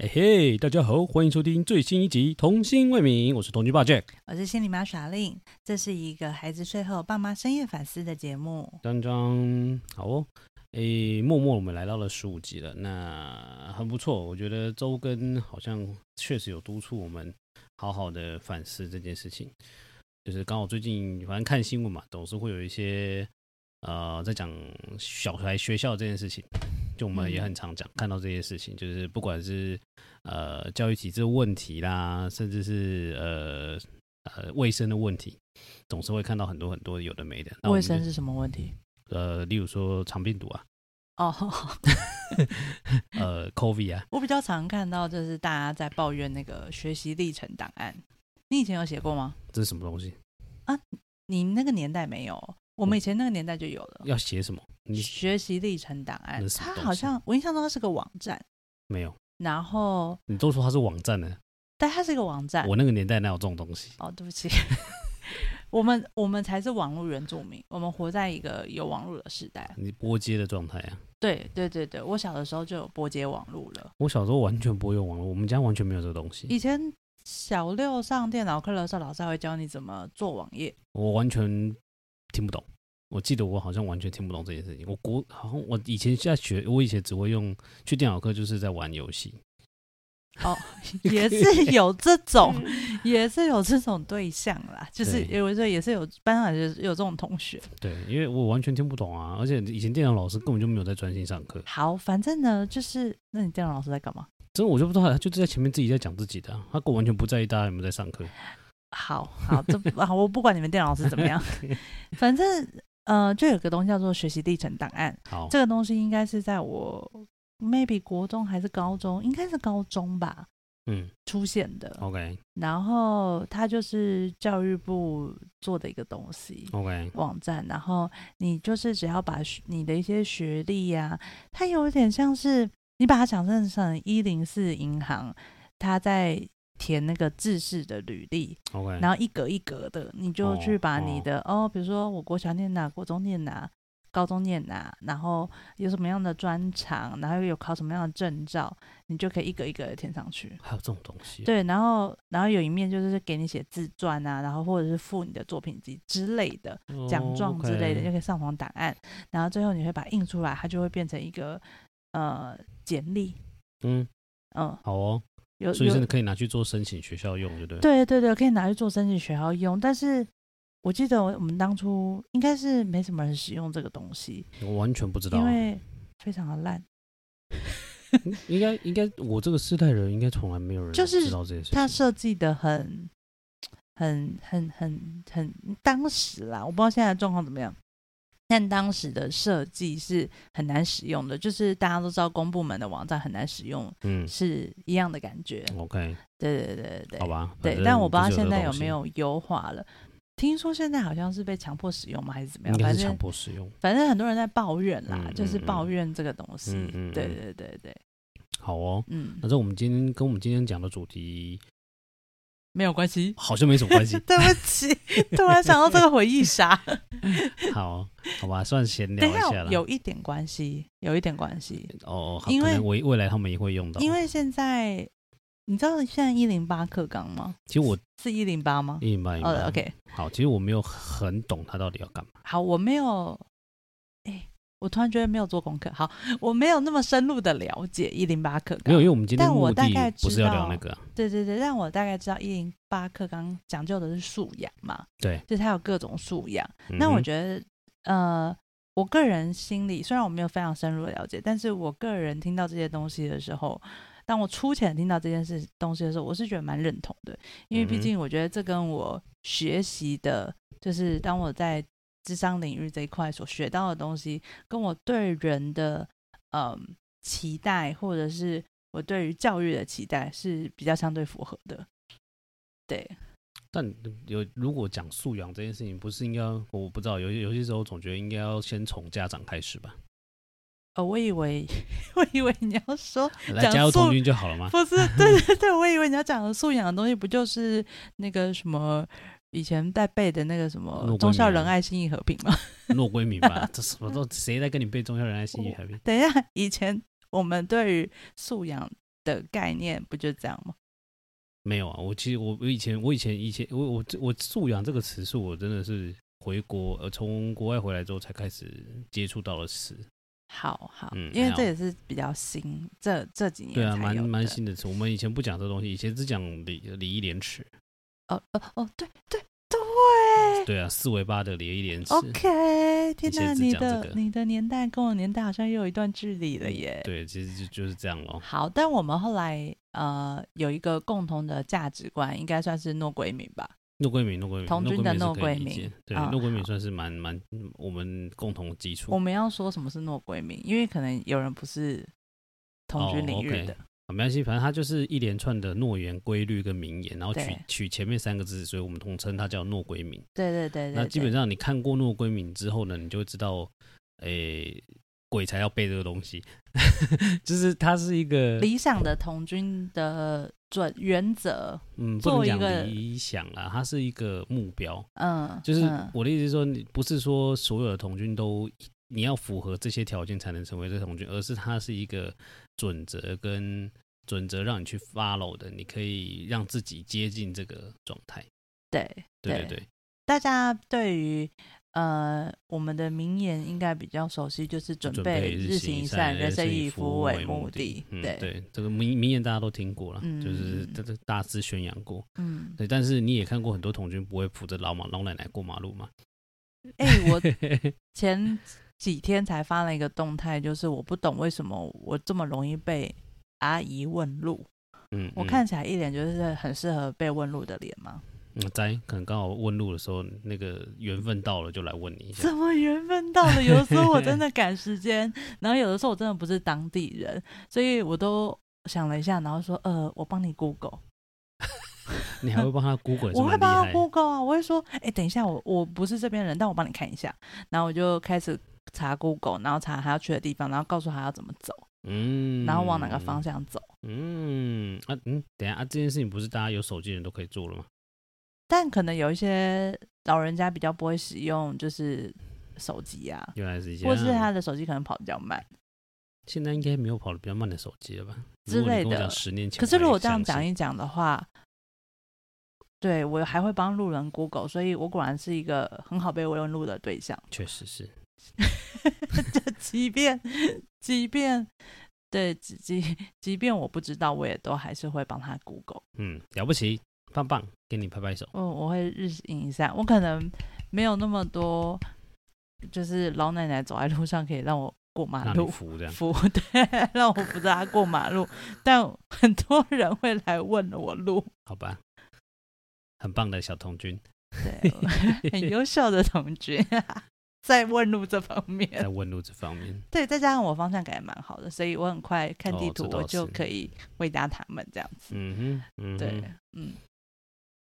哎嘿，大家好，欢迎收听最新一集《童心未泯》，我是童军爸 Jack，我是心理妈耍令，这是一个孩子睡后爸妈深夜反思的节目。张张，好哦，哎，默默我们来到了十五集了，那很不错，我觉得周更好像确实有督促我们好好的反思这件事情，就是刚好最近反正看新闻嘛，总是会有一些呃在讲小孩学校这件事情。就我们也很常讲，看到这些事情，就是不管是呃教育体制的问题啦，甚至是呃呃卫生的问题，总是会看到很多很多有的没的。卫生是什么问题？呃，例如说肠病毒啊，哦，呃，COVID 啊。我比较常看到就是大家在抱怨那个学习历程档案，你以前有写过吗？这是什么东西啊？你那个年代没有？我们以前那个年代就有了。要写什么？你学习历程档案。它好像我印象中它是个网站。没有。然后你都说它是网站呢？但它是一个网站。我那个年代哪有这种东西？哦，对不起。我们我们才是网络原住民，我们活在一个有网络的时代。你拨接的状态啊？对对对对，我小的时候就有拨接网络了。我小时候完全不会用网络，我们家完全没有这个东西。以前小六上电脑课的时候，老师还会教你怎么做网页。我完全。听不懂，我记得我好像完全听不懂这件事情。我国好像我以前在学，我以前只会用去电脑课，就是在玩游戏。哦，也是有这种，也是有这种对象啦，就是因为说也是有班上有有这种同学。对，因为我完全听不懂啊，而且以前电脑老师根本就没有在专心上课。好，反正呢，就是那你电脑老师在干嘛？真的我就不知道，他就是在前面自己在讲自己的，他完全不在意大家有没有在上课。好好，这啊，我不管你们电脑是怎么样，反正呃，就有个东西叫做学习历程档案。好，这个东西应该是在我 maybe 国中还是高中，应该是高中吧，嗯，出现的。OK，然后它就是教育部做的一个东西，OK，网站。然后你就是只要把你的一些学历呀、啊，它有点像是你把它想象成一零四银行，它在。填那个制式的履历.然后一格一格的，你就去把你的哦，哦，比如说我国小念哪，国中念哪，高中念哪，然后有什么样的专长，然后有考什么样的证照，你就可以一格一格的填上去。还有这种东西？对，然后然后有一面就是给你写自传啊，然后或者是附你的作品集之类的奖状之类的，就可以上传档案，然后最后你会把它印出来，它就会变成一个呃简历。嗯嗯，好哦。有，所以真的可以拿去做申请学校用，对不对？对对对，可以拿去做申请学校用。但是我记得我们当初应该是没什么人使用这个东西，我完全不知道，因为非常的烂。应该应该，我这个世代人应该从来没有人就是知道这些事情。它设计的很很很很很当时啦，我不知道现在的状况怎么样。但当时的设计是很难使用的，就是大家都知道公部门的网站很难使用，嗯，是一样的感觉。OK，对对对对，好吧，对，但我不知道现在有没有优化了。听说现在好像是被强迫使用吗？还是怎么样？应该是强迫使用。反正很多人在抱怨啦，嗯、就是抱怨这个东西。嗯嗯，对对对对。好哦，嗯，那这我们今天跟我们今天讲的主题。没有关系，好像没什么关系。对不起，突然想到这个回忆杀。好，好吧，算闲聊一下了。有一点关系，有一点关系。哦，因为未未来他们也会用到。因为现在你知道现在一零八课纲吗？其实我是一零八吗？一零八。哦，OK。好，其实我没有很懂他到底要干嘛。好，我没有。我突然觉得没有做功课，好，我没有那么深入的了解一零八课纲。没有，因为我们今天但我大概知道不是要聊那个、啊。对对对，但我大概知道一零八课纲讲究的是素养嘛。对，就是它有各种素养。那、嗯、我觉得，呃，我个人心里虽然我没有非常深入的了解，但是我个人听到这些东西的时候，当我粗浅听到这件事东西的时候，我是觉得蛮认同的，因为毕竟我觉得这跟我学习的，就是当我在。咨商领域这一块所学到的东西，跟我对人的嗯期待，或者是我对于教育的期待是比较相对符合的。对，但有如果讲素养这件事情，不是应该我不知道，有有些时候总觉得应该要先从家长开始吧？哦，我以为 我以为你要说来加入童军就好了吗？不是，对对对，我以为你要讲的素养的东西，不就是那个什么？以前在背的那个什么“忠孝仁爱信义和平”吗？诺归明吧，这什么都谁在跟你背“忠孝仁爱信义和平”？等一下，以前我们对于素养的概念不就这样吗？没有啊，我其实我我以前我以前以前我我我素养这个词是我真的是回国呃从国外回来之后才开始接触到的词。好好，嗯，因为这也是比较新，这这几年对啊，蛮蛮新的词。我们以前不讲这东西，以前只讲礼礼义廉耻。哦哦哦，对对对，对啊，四维八的礼义廉耻。OK，天哪，你的你的年代跟我年代好像又有一段距离了耶。对，其实就就是这样咯。好，但我们后来呃有一个共同的价值观，应该算是诺归民吧。诺归民，诺归民，童军的诺归民，对，诺归民算是蛮蛮我们共同基础。我们要说什么是诺归民，因为可能有人不是同军领域的，没关系，反正它就是一连串的诺言、规律跟名言，然后取取前面三个字，所以我们统称它叫诺规名。对对对对。那基本上你看过诺规名之后呢，你就会知道，诶。鬼才要背这个东西，就是它是一个理想的童军的准原则。嗯，不能讲理想啊，它是一个目标。嗯，就是我的意思是说，你不是说所有的童军都你要符合这些条件才能成为这童军，而是它是一个准则跟准则让你去 follow 的，你可以让自己接近这个状态。对，对对对，大家对于。呃，我们的名言应该比较熟悉，就是准备日行一善，人生以服务为目的。嗯、对对，这个名名言大家都听过了，嗯、就是这这大肆宣扬过。嗯，对。但是你也看过很多童军不会扶着老马老奶奶过马路吗？哎、欸，我前 几天才发了一个动态，就是我不懂为什么我这么容易被阿姨问路。嗯，嗯，我看起来一脸就是很适合被问路的脸吗？嗯，在可能刚好问路的时候，那个缘分到了，就来问你一下。怎么缘分到了？有的时候我真的 赶时间，然后有的时候我真的不是当地人，所以我都想了一下，然后说，呃，我帮你 Google。你还会帮他 Google？我会帮他 Google 啊，我会说，哎、欸，等一下，我我不是这边人，但我帮你看一下。然后我就开始查 Google，然后查他要去的地方，然后告诉他要怎么走，嗯，然后往哪个方向走，嗯啊嗯，等下啊，这件事情不是大家有手机的人都可以做了吗？但可能有一些老人家比较不会使用，就是手机啊，原来是这样，或是他的手机可能跑得比较慢。现在应该没有跑的比较慢的手机了吧？之类的。十年前，可是如果这样讲一讲的话，对我还会帮路人 Google，所以我果然是一个很好被问路的对象。确实是。就即便即便对即即便我不知道，我也都还是会帮他 Google。嗯，了不起。棒棒，给你拍拍手。嗯，我会日行一善。我可能没有那么多，就是老奶奶走在路上可以让我过马路，扶，对，让我扶着她过马路。但很多人会来问我路，好吧？很棒的小童军，对，很优秀的童军，在问路这方面，在问路这方面，对，再加上我方向感也蛮好的，所以我很快看地图，我就可以回答他们这样子。嗯哼，嗯哼，对，嗯。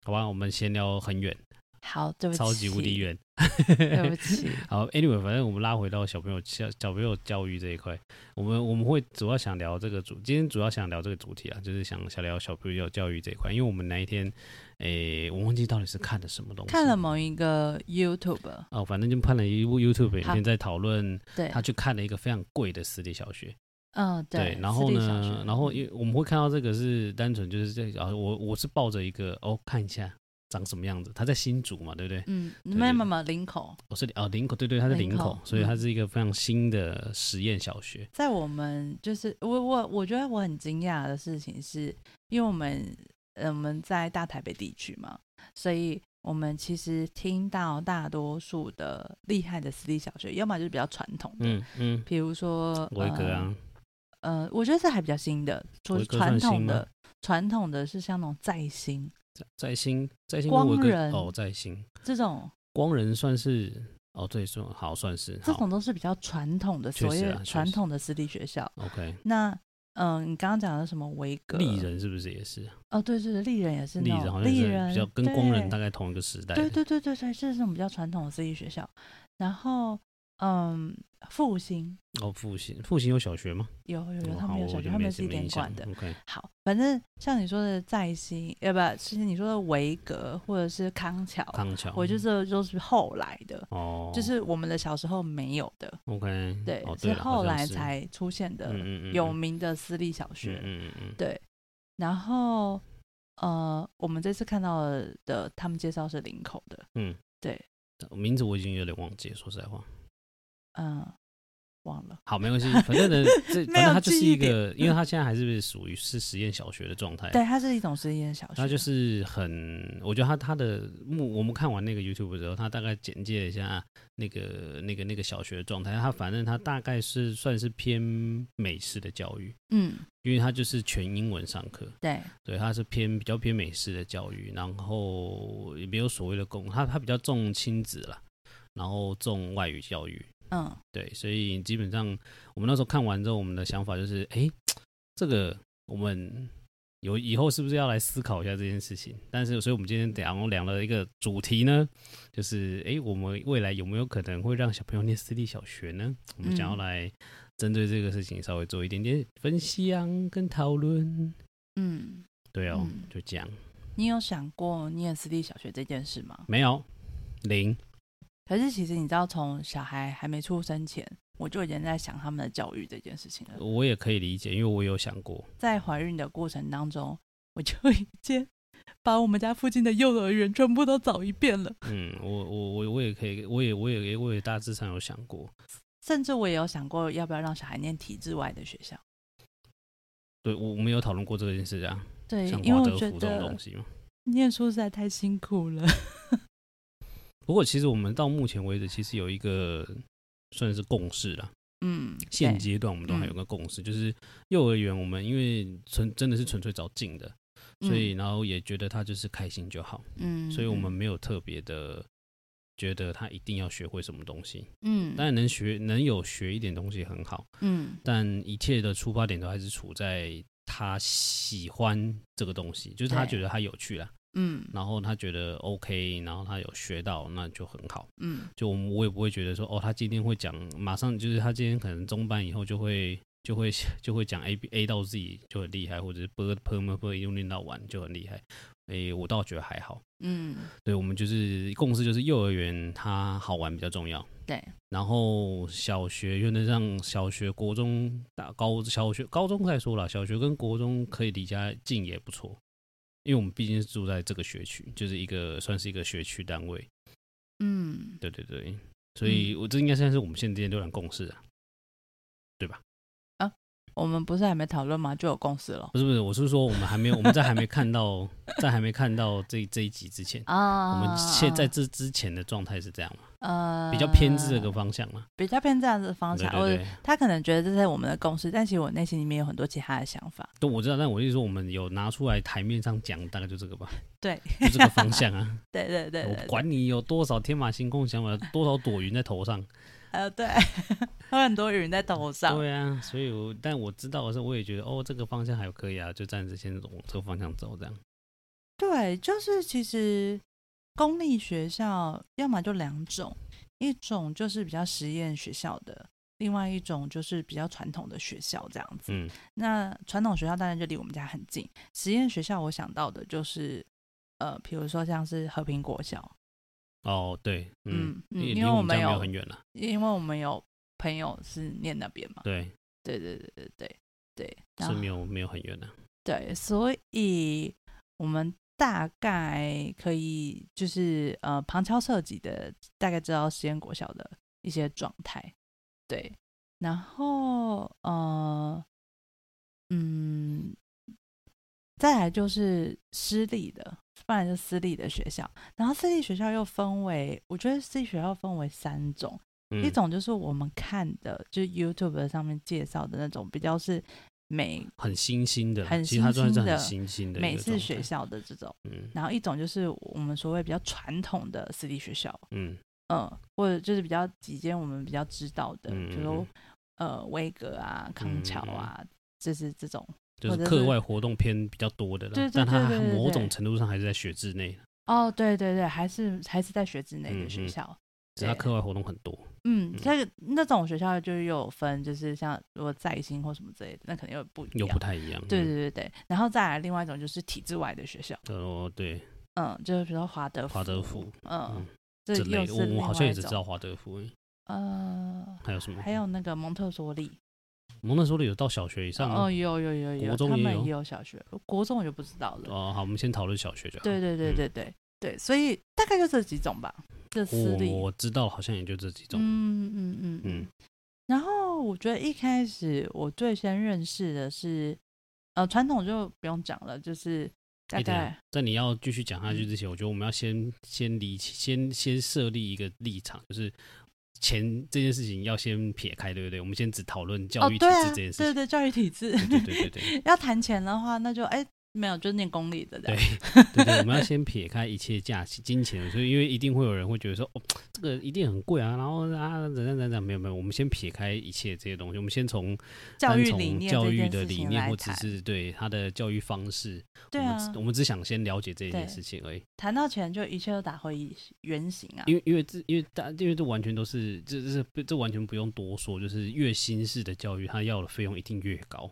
好吧，我们闲聊很远，好，对不起，超级无敌远，对不起。好，Anyway，反正我们拉回到小朋友小小朋友教育这一块，我们我们会主要想聊这个主，今天主要想聊这个主题啊，就是想想聊小朋友教育这一块，因为我们那一天，诶、欸，我忘记到底是看的什么东西，看了某一个 YouTube，哦，反正就看了一部 YouTube 影片，在讨论，对，他去看了一个非常贵的私立小学。嗯，对，对，然后呢，然后因为我们会看到这个是单纯就是这，啊，我我是抱着一个哦，看一下长什么样子，他在新竹嘛，对不对？嗯，没有没有林口，我是哦林口，对对，他在林口，所以他是一个非常新的实验小学。在我们就是我我我觉得我很惊讶的事情是，因为我们呃我们在大台北地区嘛，所以我们其实听到大多数的厉害的私立小学，要么就是比较传统的，嗯嗯，比如说维格啊。呃，我觉得这还比较新的，说传统的传统的是像那种在新，在在新在新光人哦，在新这种光人算是哦，对，算好算是这种都是比较传统的，所谓传统的私立学校。OK，那嗯、呃，你刚刚讲的什么维格丽人是不是也是？哦，对对对，丽人也是丽人比较跟光人大概同一个时代。对对对对对，这是这种比较传统的私立学校。然后。嗯，复兴哦，复兴，复兴有小学吗？有有有，他们有小学，他们是一点管的。OK，好，反正像你说的在新，要不其实你说的维格或者是康桥，康桥，我觉得这都是后来的哦，就是我们的小时候没有的。OK，对，是后来才出现的有名的私立小学。嗯嗯嗯，对。然后呃，我们这次看到的，他们介绍是林口的。嗯，对，名字我已经有点忘记，说实在话。嗯，忘了。好，没关系，反正呢，这反正它就是一个，因为它现在还是属于是实验小学的状态。对，它是一种实验小学。它就是很，我觉得它它的目，我们看完那个 YouTube 之后，它大概简介了一下那个那个那个小学的状态。它反正它大概是算是偏美式的教育，嗯，因为它就是全英文上课。对，对，它是偏比较偏美式的教育，然后也没有所谓的公，它它比较重亲子啦，然后重外语教育。嗯，对，所以基本上我们那时候看完之后，我们的想法就是，哎，这个我们有以后是不是要来思考一下这件事情？但是，所以我们今天讲讲了一个主题呢，就是，哎，我们未来有没有可能会让小朋友念私立小学呢？我们想要来针对这个事情稍微做一点点分析啊，跟讨论。嗯，对哦，嗯、就这样。你有想过念私立小学这件事吗？没有，零。可是其实你知道，从小孩还没出生前，我就已经在想他们的教育这件事情了。我也可以理解，因为我有想过，在怀孕的过程当中，我就已经把我们家附近的幼儿园全部都找一遍了。嗯，我我我我也可以，我也我也我也大致上有想过，甚至我也有想过要不要让小孩念体制外的学校。对，我我们有讨论过这件事啊。对，像因为我觉得念书实在太辛苦了。不过，其实我们到目前为止，其实有一个算是共识了。嗯，现阶段我们都还有个共识，嗯、就是幼儿园我们因为纯真的是纯粹找近的，嗯、所以然后也觉得他就是开心就好。嗯，所以我们没有特别的觉得他一定要学会什么东西。嗯，当然能学能有学一点东西很好。嗯，但一切的出发点都还是处在他喜欢这个东西，就是他觉得他有趣啦。嗯，然后他觉得 OK，然后他有学到，那就很好。嗯，就我们我也不会觉得说，哦，他今天会讲，马上就是他今天可能中班以后就会就会 就会讲 A B A 到 Z 就很厉害，或者是 B P M P 一路念到完就很厉害。诶，我倒觉得还好。嗯，对，我们就是共识，就是幼儿园它好玩比较重要。对，然后小学原则上小学、国中、大高小学、高中再说了，小学跟国中可以离家近也不错。因为我们毕竟是住在这个学区，就是一个算是一个学区单位。嗯，对对对，所以我这应该算是我们现在之间浏览共识啊，对吧？啊我们不是还没讨论吗？就有共识了。不是不是，我是说我们还没有，我们在还没看到，在还没看到这这一集之前啊，我们现在这之前的状态是这样吗？呃，比较偏这个方向嘛，比较偏这样子的方向。对他可能觉得这是我们的共识，但其实我内心里面有很多其他的想法。对，我知道，但我意思说，我们有拿出来台面上讲，大概就这个吧。对，就这个方向啊。对对对，对，对，我管你有多少天马行空想法，多少朵云在头上。呃，对，有很多云在头上。对啊，所以我，但我知道的时候，我也觉得，哦，这个方向还可以啊，就暂时先往这个方向走，这样。对，就是其实公立学校要么就两种，一种就是比较实验学校的，另外一种就是比较传统的学校这样子。嗯，那传统学校当然就离我们家很近，实验学校我想到的就是，呃，比如说像是和平国校。哦，对，嗯，嗯，因为我们有很远了，因为我们有朋友是念那边嘛，对，对对对对对对，是没有没有很远的，对，所以我们大概可以就是呃旁敲侧击的大概知道实验国小的一些状态，对，然后呃嗯，再来就是私立的。不然就私立的学校，然后私立学校又分为，我觉得私立学校分为三种，嗯、一种就是我们看的，就是 YouTube 上面介绍的那种，比较是美很新兴的，很新兴的新兴的美式学校的这种，嗯，然后一种就是我们所谓比较传统的私立学校，嗯。嗯，或者就是比较几间我们比较知道的，嗯、比如呃威格啊、康桥啊，嗯、就是这种。就是课外活动偏比较多的对但它某种程度上还是在学制内。哦，对对对，还是还是在学制内的学校。其他课外活动很多。嗯，这个那种学校就是有分，就是像如果在新或什么之类的，那肯定又不一样，又不太一样。对对对对，然后再来另外一种就是体制外的学校。哦，对，嗯，就是比如说华德福，华德福，嗯，这类的，我我好像也只知道华德福。呃，还有什么？还有那个蒙特梭利。蒙特梭利有到小学以上哦，有有有有，国中也有小学，国中我就不知道了。哦，好，我们先讨论小学就好。对对对对对对，所以大概就这几种吧。这私立我知道，好像也就这几种。嗯嗯嗯嗯。然后我觉得一开始我最先认识的是，呃，传统就不用讲了，就是大概。在你要继续讲下去之前，我觉得我们要先先理先先设立一个立场，就是。钱这件事情要先撇开，对不对？我们先只讨论教育体制这件事情。对对，教育体制。对对对对对。要谈钱的话，那就哎。没有，就是念公立的。对 对对，我们要先撇开一切价钱、金钱，所以因为一定会有人会觉得说，哦，这个一定很贵啊，然后啊，等等等等，没有没有，我们先撇开一切这些东西，我们先从教育理念、教育的理念，或只是对他的教育方式，对啊，我们，我们只想先了解这件事情而已。谈到钱，就一切都打回原形啊，因为因为这因为大因为这完全都是这这是这完全不用多说，就是越新式的教育，他要的费用一定越高。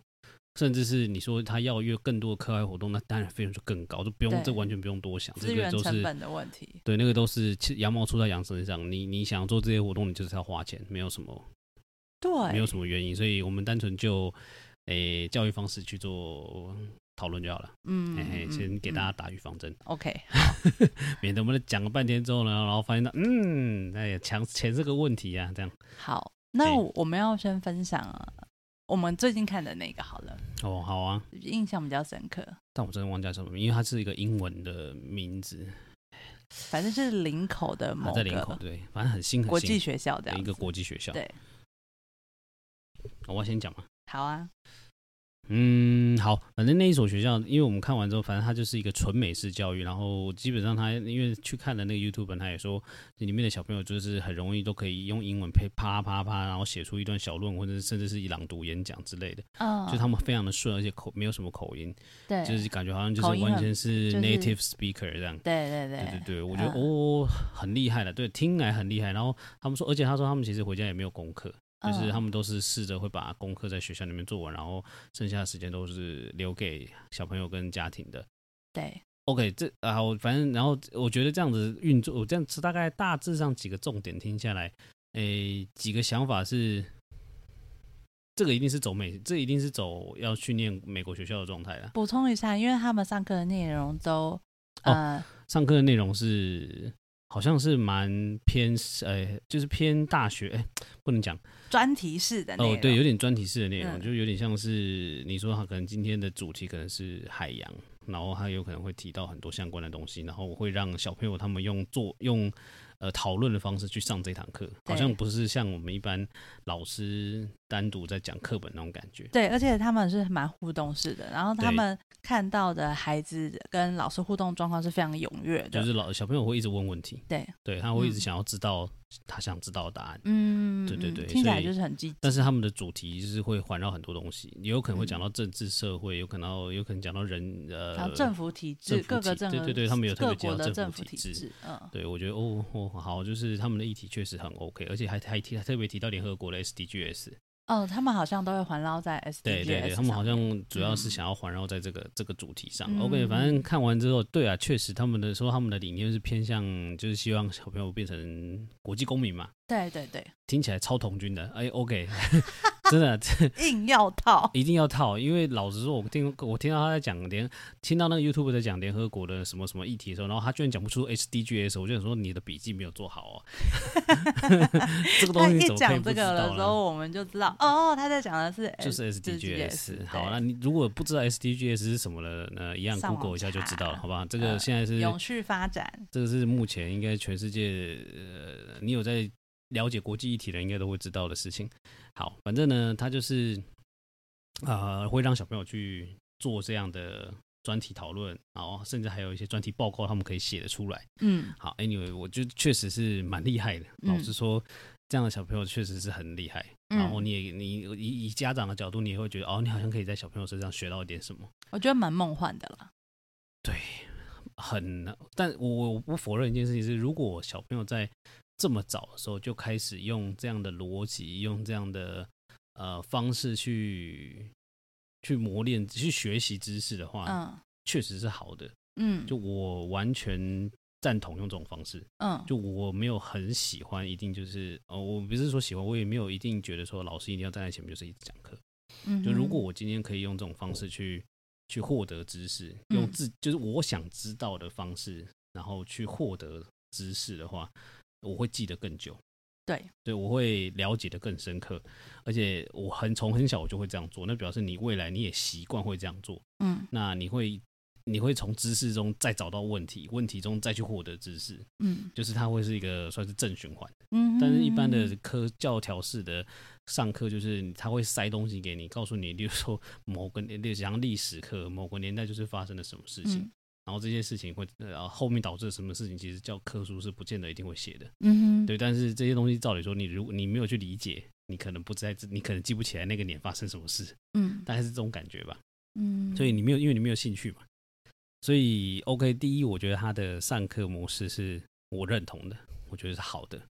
甚至是你说他要约更多的课外活动，那当然费用就更高，就不用这完全不用多想，资源成本的问题。对，那个都是羊毛出在羊身上。你你想做这些活动，你就是要花钱，没有什么，对，没有什么原因。所以我们单纯就诶、欸、教育方式去做讨论就好了。嗯，嘿嘿，先给大家打预防针。OK，免得我们讲了半天之后呢，然后发现到嗯，那也强钱是个问题啊，这样。好，那我们要先分享啊。我们最近看的那个好了哦，好啊，印象比较深刻。但我真的忘记叫什么名，因为它是一个英文的名字，反正就是林口的某个，在林口对，反正很新很新国际学校的一个国际学校。对，我要先讲嘛。好啊。嗯，好，反正那一所学校，因为我们看完之后，反正它就是一个纯美式教育，然后基本上他因为去看了那个 YouTube，他也说里面的小朋友就是很容易都可以用英文配啪啪啪，然后写出一段小论，或者甚至是一朗读演讲之类的，嗯，就他们非常的顺，而且口没有什么口音，对，就是感觉好像就是完全是 native speaker 这样，对对对，对对对，我觉得哦很厉害的，对，听来很厉害，然后他们说，而且他说他们其实回家也没有功课。就是他们都是试着会把功课在学校里面做完，然后剩下的时间都是留给小朋友跟家庭的。对，OK，这啊，我反正然后我觉得这样子运作，我这样子大概大致上几个重点听下来，诶，几个想法是，这个一定是走美，这一定是走要去念美国学校的状态了。补充一下，因为他们上课的内容都，呃，哦、上课的内容是。好像是蛮偏，呃，就是偏大学，哎，不能讲专题式的哦，对，有点专题式的内容，就有点像是你说他可能今天的主题可能是海洋，然后他有可能会提到很多相关的东西，然后我会让小朋友他们用做用。呃，讨论的方式去上这堂课，好像不是像我们一般老师单独在讲课本那种感觉。对，而且他们是蛮互动式的，然后他们看到的孩子跟老师互动状况是非常踊跃的，就是老小朋友会一直问问题，对，对，他会一直想要知道。他想知道的答案，嗯，对对对，听起来就是很积极。但是他们的主题就是会环绕很多东西，也有可能会讲到政治社会，有可能有可能讲到人呃，政府体制，各个政对对对，他们有特别讲到政府体制，嗯，对我觉得哦哦好，就是他们的议题确实很 OK，而且还还提还特别提到联合国的 SDGs。哦，他们好像都会环绕在 SDGs 对对对，他们好像主要是想要环绕在这个、嗯、这个主题上。OK，反正看完之后，对啊，确实他们的说他们的理念是偏向，就是希望小朋友变成国际公民嘛。对对对，听起来超童军的。哎，OK。真的，硬要套，一定要套，因为老实说，我听我听到他在讲联，听到那个 YouTube 在讲联合国的什么什么议题的时候，然后他居然讲不出 SDGs，我就想说你的笔记没有做好哦。这个东西怎么可以不知道？他一讲这个的时候，我们就知道哦，他在讲的是就是 SDGs。好，那你如果不知道 SDGs 是什么了，那一样 Google 一下就知道了，好吧？这个现在是永续发展，这个是目前应该全世界呃，你有在。了解国际议题的应该都会知道的事情。好，反正呢，他就是呃，会让小朋友去做这样的专题讨论，然后甚至还有一些专题报告，他们可以写得出来。嗯，好，Anyway，我觉得确实是蛮厉害的。老实说，这样的小朋友确实是很厉害。然后你也你以以家长的角度，你也会觉得哦，你好像可以在小朋友身上学到一点什么。我觉得蛮梦幻的啦。对，很，但我我不否认一件事情是，如果小朋友在这么早的时候就开始用这样的逻辑，用这样的呃方式去去磨练、去学习知识的话，嗯，确实是好的。嗯，就我完全赞同用这种方式。嗯，就我没有很喜欢，一定就是哦，我不是说喜欢，我也没有一定觉得说老师一定要站在前面就是一直讲课。嗯，就如果我今天可以用这种方式去去获得知识，用自就是我想知道的方式，然后去获得知识的话，我会记得更久。对，对，我会了解的更深刻，而且我很从很小我就会这样做，那表示你未来你也习惯会这样做。嗯，那你会。你会从知识中再找到问题，问题中再去获得知识，嗯，就是它会是一个算是正循环，嗯，但是一般的科教条式的上课，就是他会塞东西给你，告诉你，例如说某个年，像历史课，某个年代就是发生了什么事情，嗯、然后这些事情会，然后后面导致什么事情，其实教科书是不见得一定会写的，嗯，对，但是这些东西照理说，你如果你没有去理解，你可能不在，你可能记不起来那个年发生什么事，嗯，大概是这种感觉吧，嗯，所以你没有，因为你没有兴趣嘛。所以，OK，第一，我觉得他的上课模式是我认同的，我觉得是好的。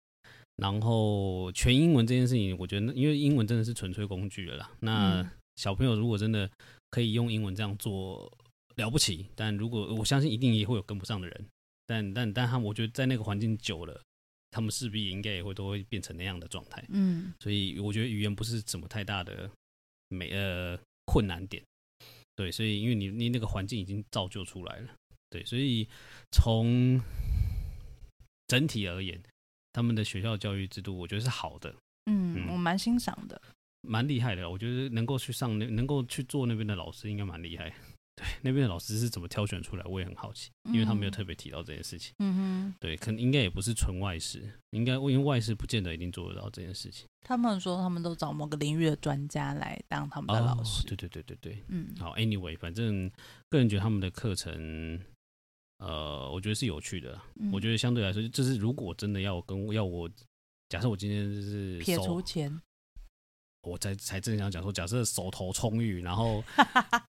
然后，全英文这件事情，我觉得，因为英文真的是纯粹工具了啦。那小朋友如果真的可以用英文这样做，了不起。但如果我相信，一定也会有跟不上的人。但但但他，我觉得在那个环境久了，他们势必应该也会都会变成那样的状态。嗯。所以，我觉得语言不是什么太大的没呃困难点。对，所以因为你你那个环境已经造就出来了，对，所以从整体而言，他们的学校教育制度，我觉得是好的。嗯，嗯，我蛮欣赏的，蛮厉害的。我觉得能够去上那，能够去做那边的老师，应该蛮厉害。对，那边的老师是怎么挑选出来？我也很好奇，因为他没有特别提到这件事情。嗯哼，对，可能应该也不是纯外事，应该因为外事不见得一定做得到这件事情。他们说他们都找某个领域的专家来当他们的老师。哦，对对对对对，嗯，好，Anyway，反正个人觉得他们的课程，呃，我觉得是有趣的。嗯，我觉得相对来说，就是如果真的要跟要我，假设我今天就是撇除钱。我才才正想讲说，假设手头充裕，然后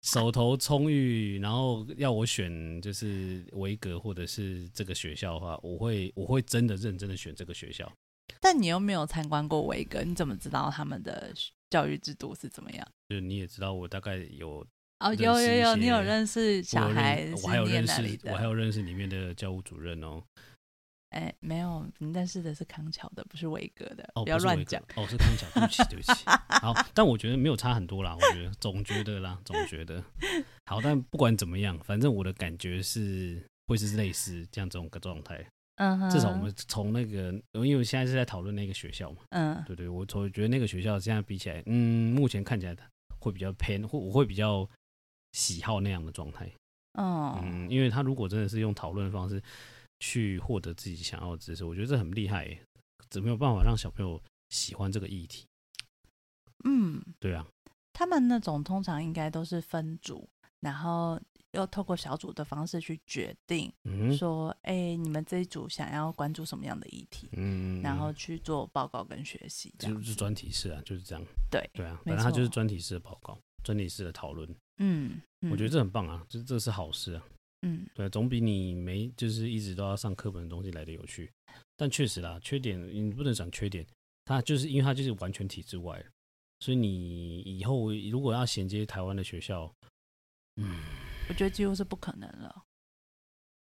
手头充裕，然后要我选就是维格或者是这个学校的话，我会我会真的认真的选这个学校。但你又没有参观过维格，你怎么知道他们的教育制度是怎么样？就你也知道，我大概有哦，有有有，你有认识小孩，我还有认识，我还有认识里面的教务主任哦。哎，没有，你认识的是康桥的，不是维格的，哦、不要乱讲。哦，是康桥，对不起，对不起。好，但我觉得没有差很多啦，我觉得总觉得啦，总觉得。好，但不管怎么样，反正我的感觉是会是类似这样这种个状态。嗯哼。至少我们从那个，因为现在是在讨论那个学校嘛。嗯。对对，我从觉得那个学校现在比起来，嗯，目前看起来会比较偏，或我会比较喜好那样的状态。哦。嗯，因为他如果真的是用讨论的方式。去获得自己想要的知识，我觉得这很厉害耶，怎么有办法让小朋友喜欢这个议题？嗯，对啊，他们那种通常应该都是分组，然后又透过小组的方式去决定，嗯、说，哎、欸，你们这一组想要关注什么样的议题？嗯，然后去做报告跟学习，就是专题式啊，就是这样。对对啊，反正他就是专题式的报告，专题式的讨论。嗯，我觉得这很棒啊，这这是好事啊。嗯，对，总比你没就是一直都要上课本的东西来的有趣。但确实啦，缺点你不能讲缺点，它就是因为它就是完全体制外，所以你以后如果要衔接台湾的学校，嗯，我觉得几乎是不可能了。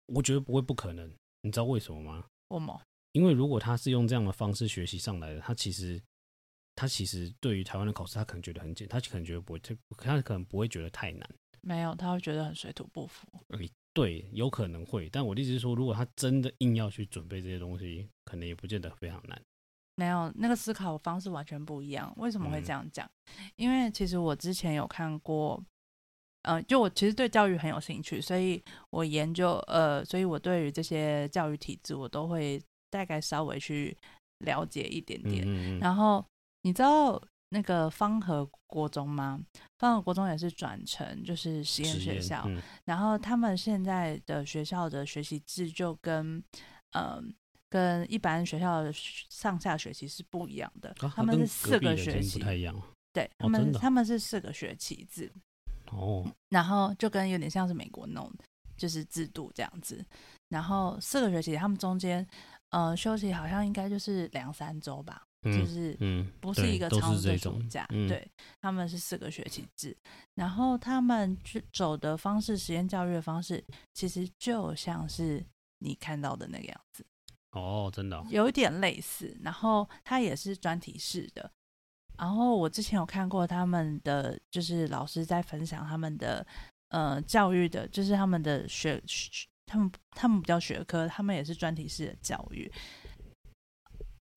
我觉得不会不可能，你知道为什么吗？为什么？因为如果他是用这样的方式学习上来的，他其实他其实对于台湾的考试，他可能觉得很简，他可能觉得不会，他他可能不会觉得太难。没有，他会觉得很水土不服。对，有可能会，但我的意思是说，如果他真的硬要去准备这些东西，可能也不见得非常难。没有，那个思考方式完全不一样。为什么会这样讲？嗯、因为其实我之前有看过，呃，就我其实对教育很有兴趣，所以我研究，呃，所以我对于这些教育体制，我都会大概稍微去了解一点点。嗯嗯，然后你知道。那个方和国中吗？方和国中也是转成就是实验学校，嗯、然后他们现在的学校的学习制就跟嗯、呃、跟一般学校的上下学期是不一样的，啊、他们是四个学期，太一样对，他们、哦、他们是四个学期制。哦，然后就跟有点像是美国那种就是制度这样子，然后四个学期他们中间呃，休息好像应该就是两三周吧，嗯、就是嗯，不是一个长的暑假，对，对他们是四个学期制，然后他们去走的方式，实验教育的方式，其实就像是你看到的那个样子。哦，真的、哦，有一点类似，然后它也是专题式的。然后我之前有看过他们的，就是老师在分享他们的呃教育的，就是他们的学。他们他们比较学科，他们也是专题式的教育。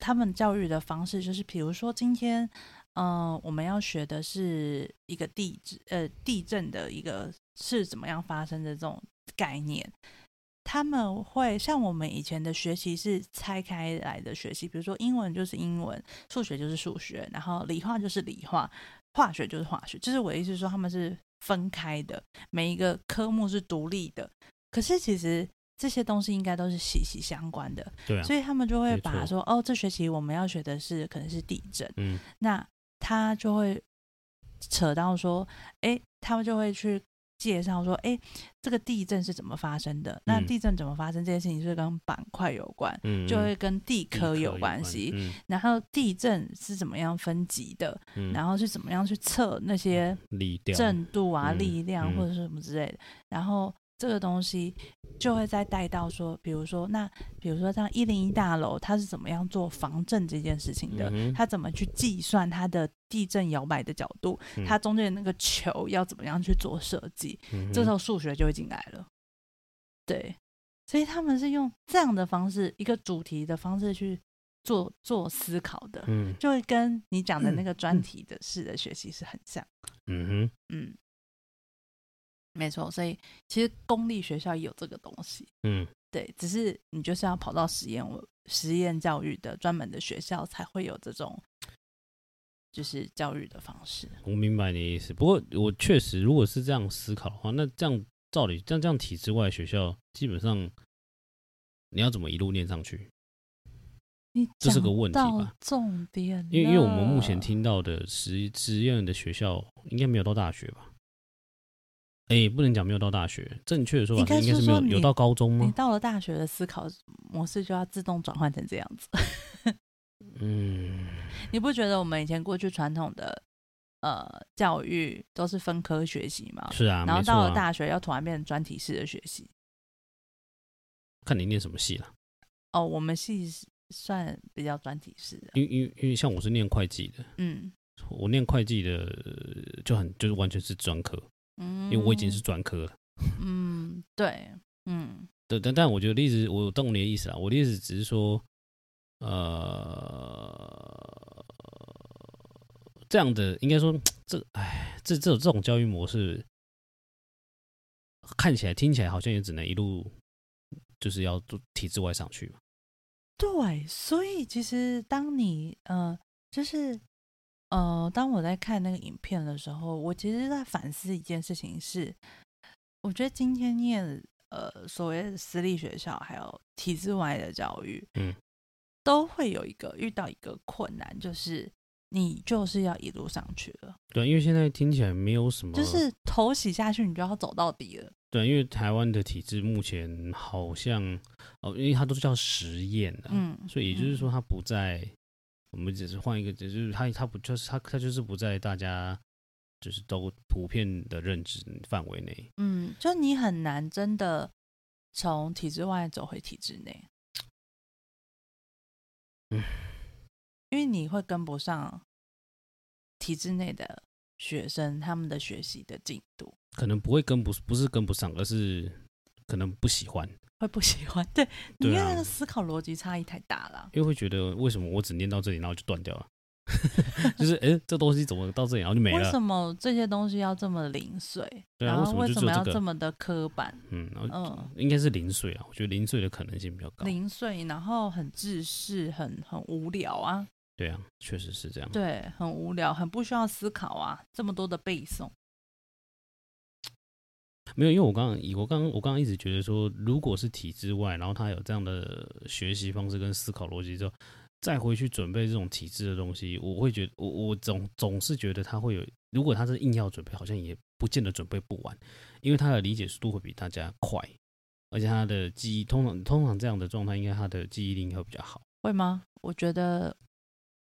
他们教育的方式就是，比如说今天，嗯、呃，我们要学的是一个地质呃地震的一个是怎么样发生的这种概念。他们会像我们以前的学习是拆开来的学习，比如说英文就是英文，数学就是数学，然后理化就是理化，化学就是化学。就是我的意思说，他们是分开的，每一个科目是独立的。可是其实这些东西应该都是息息相关的，对啊，所以他们就会把说哦，这学期我们要学的是可能是地震，嗯，那他就会扯到说，哎，他们就会去介绍说，哎，这个地震是怎么发生的？那地震怎么发生？这件事情是跟板块有关，嗯，就会跟地壳有关系，嗯，然后地震是怎么样分级的，嗯，然后是怎么样去测那些震度啊、力量或者是什么之类的，然后。这个东西就会再带到说，比如说那，比如说像一零一大楼，它是怎么样做防震这件事情的？它怎么去计算它的地震摇摆的角度？它中间的那个球要怎么样去做设计？这时候数学就会进来了。对，所以他们是用这样的方式，一个主题的方式去做做思考的。嗯，就会跟你讲的那个专题的式的学习是很像。嗯哼，嗯。没错，所以其实公立学校也有这个东西，嗯，对，只是你就是要跑到实验实验教育的专门的学校才会有这种，就是教育的方式。我明白你的意思，不过我确实如果是这样思考的话，那这样照理，像这样体制外学校，基本上你要怎么一路念上去？你这是个问题吧？重点，因为因为我们目前听到的实实验的学校，应该没有到大学吧？哎，不能讲没有到大学，正确的说法应该是没有有到高中吗？你到了大学的思考模式就要自动转换成这样子。嗯，你不觉得我们以前过去传统的呃教育都是分科学习吗？是啊，然后到了大学要突然变成专题式的学习。看你念什么系了。哦，我们系算比较专题式的，因因因为像我是念会计的，嗯，我念会计的就很就是完全是专科。嗯，因为我已经是专科了。嗯，对，嗯，对，但但我觉得例子，我懂你的意思啊。我的意思只是说，呃，这样的应该说，这，哎，这这种这种教育模式，看起来听起来好像也只能一路就是要做体制外上去嘛。对，所以其实当你呃，就是。呃，当我在看那个影片的时候，我其实在反思一件事情是，我觉得今天念呃所谓的私立学校，还有体制外的教育，嗯，都会有一个遇到一个困难，就是你就是要一路上去了。对，因为现在听起来没有什么，就是头洗下去，你就要走到底了。对，因为台湾的体制目前好像哦，因为它都是叫实验的，嗯，所以也就是说它不在。我们只是换一个，就是他他不就是他他就是不在大家就是都普遍的认知范围内。嗯，就你很难真的从体制外走回体制内。嗯，因为你会跟不上体制内的学生他们的学习的进度。可能不会跟不不是跟不上，而是可能不喜欢。会不喜欢，对，因为那个思考逻辑差异太大了。因为会觉得为什么我只念到这里，然后就断掉了？就是哎，这东西怎么到这里然后就没了？为什么这些东西要这么零碎？然后为什么要这么的刻板？嗯嗯，应该是零碎啊。我觉得零碎的可能性比较高。零碎，然后很制式，很很无聊啊。对啊，确实是这样。对，很无聊，很不需要思考啊，这么多的背诵。没有，因为我刚刚以我刚刚我刚刚一直觉得说，如果是体制外，然后他有这样的学习方式跟思考逻辑之后，再回去准备这种体制的东西，我会觉得我我总总是觉得他会有，如果他是硬要准备，好像也不见得准备不完，因为他的理解速度会比大家快，而且他的记忆通常通常这样的状态，应该他的记忆力应该会比较好。会吗？我觉得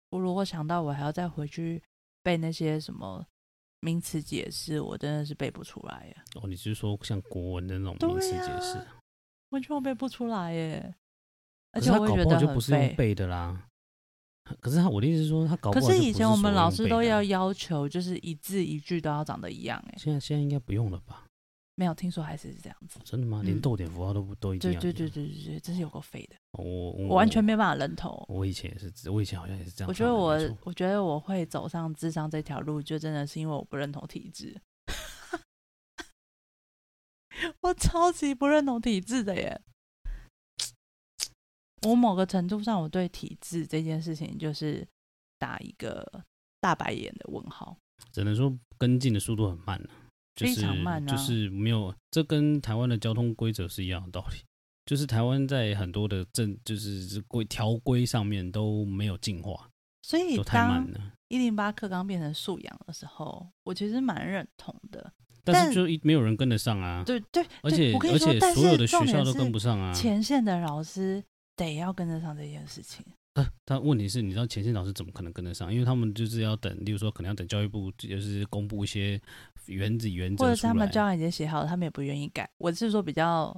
我如果想到我还要再回去背那些什么名词解释，我真的是背不出来耶。哦，你是说像国文的那种名词解释？啊、完全我背不出来耶。而且他搞不好就不是用背的啦。可是他，我的意思是说，他搞不好。可是以前我们老师都要要求，就是一字一句都要长得一样。哎，现在现在应该不用了吧？没有听说还是这样子。真的吗？连逗点符号都不都一定要？对对对对对，真是有够废的。我我完全没办法认同。我以前也是，我以前好像也是这样。我觉得我我觉得我会走上智商这条路，就真的是因为我不认同体制。我超级不认同体制的耶。我某个程度上，我对体制这件事情就是打一个大白眼的问号。只能说跟进的速度很慢，就是、非常慢啊，就是没有。这跟台湾的交通规则是一样的道理，就是台湾在很多的政就是规条规上面都没有进化，所以都太慢了。一零八课纲变成素养的时候，我其实蛮认同的。但是就一没有人跟得上啊，对对，而且而且所有的学校都跟不上啊，前线的老师。得要跟得上这件事情。但，但问题是，你知道前线老师怎么可能跟得上？因为他们就是要等，例如说，可能要等教育部就是公布一些原子原则，或者是他们教案已经写好了，他们也不愿意改。我是说比较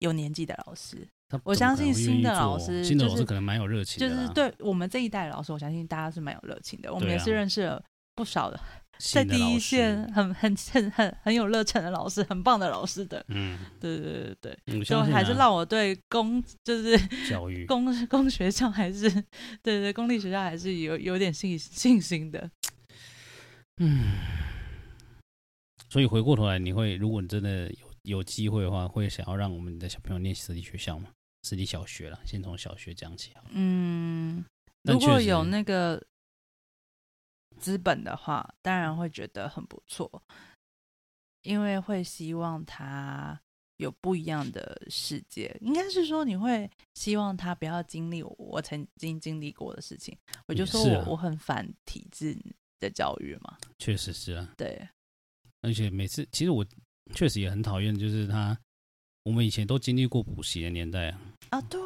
有年纪的老师，我相信新的老师，新的老师可能蛮有热情的，就是对我们这一代的老师，我相信大家是蛮有热情的。我们也是认识了不少的。在第一线很很很很很有热忱的老师，很棒的老师的，嗯，对对对对，就还是让我对公就是 教育 公公学校还是对对公立学校还是有有点信信心的，嗯，所以回过头来，你会如果你真的有有机会的话，会想要让我们的小朋友念私立学校吗？私立小学了，先从小学讲起好。嗯，如果有那个。资本的话，当然会觉得很不错，因为会希望他有不一样的世界。应该是说，你会希望他不要经历我曾经经历过的事情。我就说我、啊、我很反体制的教育嘛，确实是啊。对，而且每次其实我确实也很讨厌，就是他，我们以前都经历过补习的年代啊。啊，对。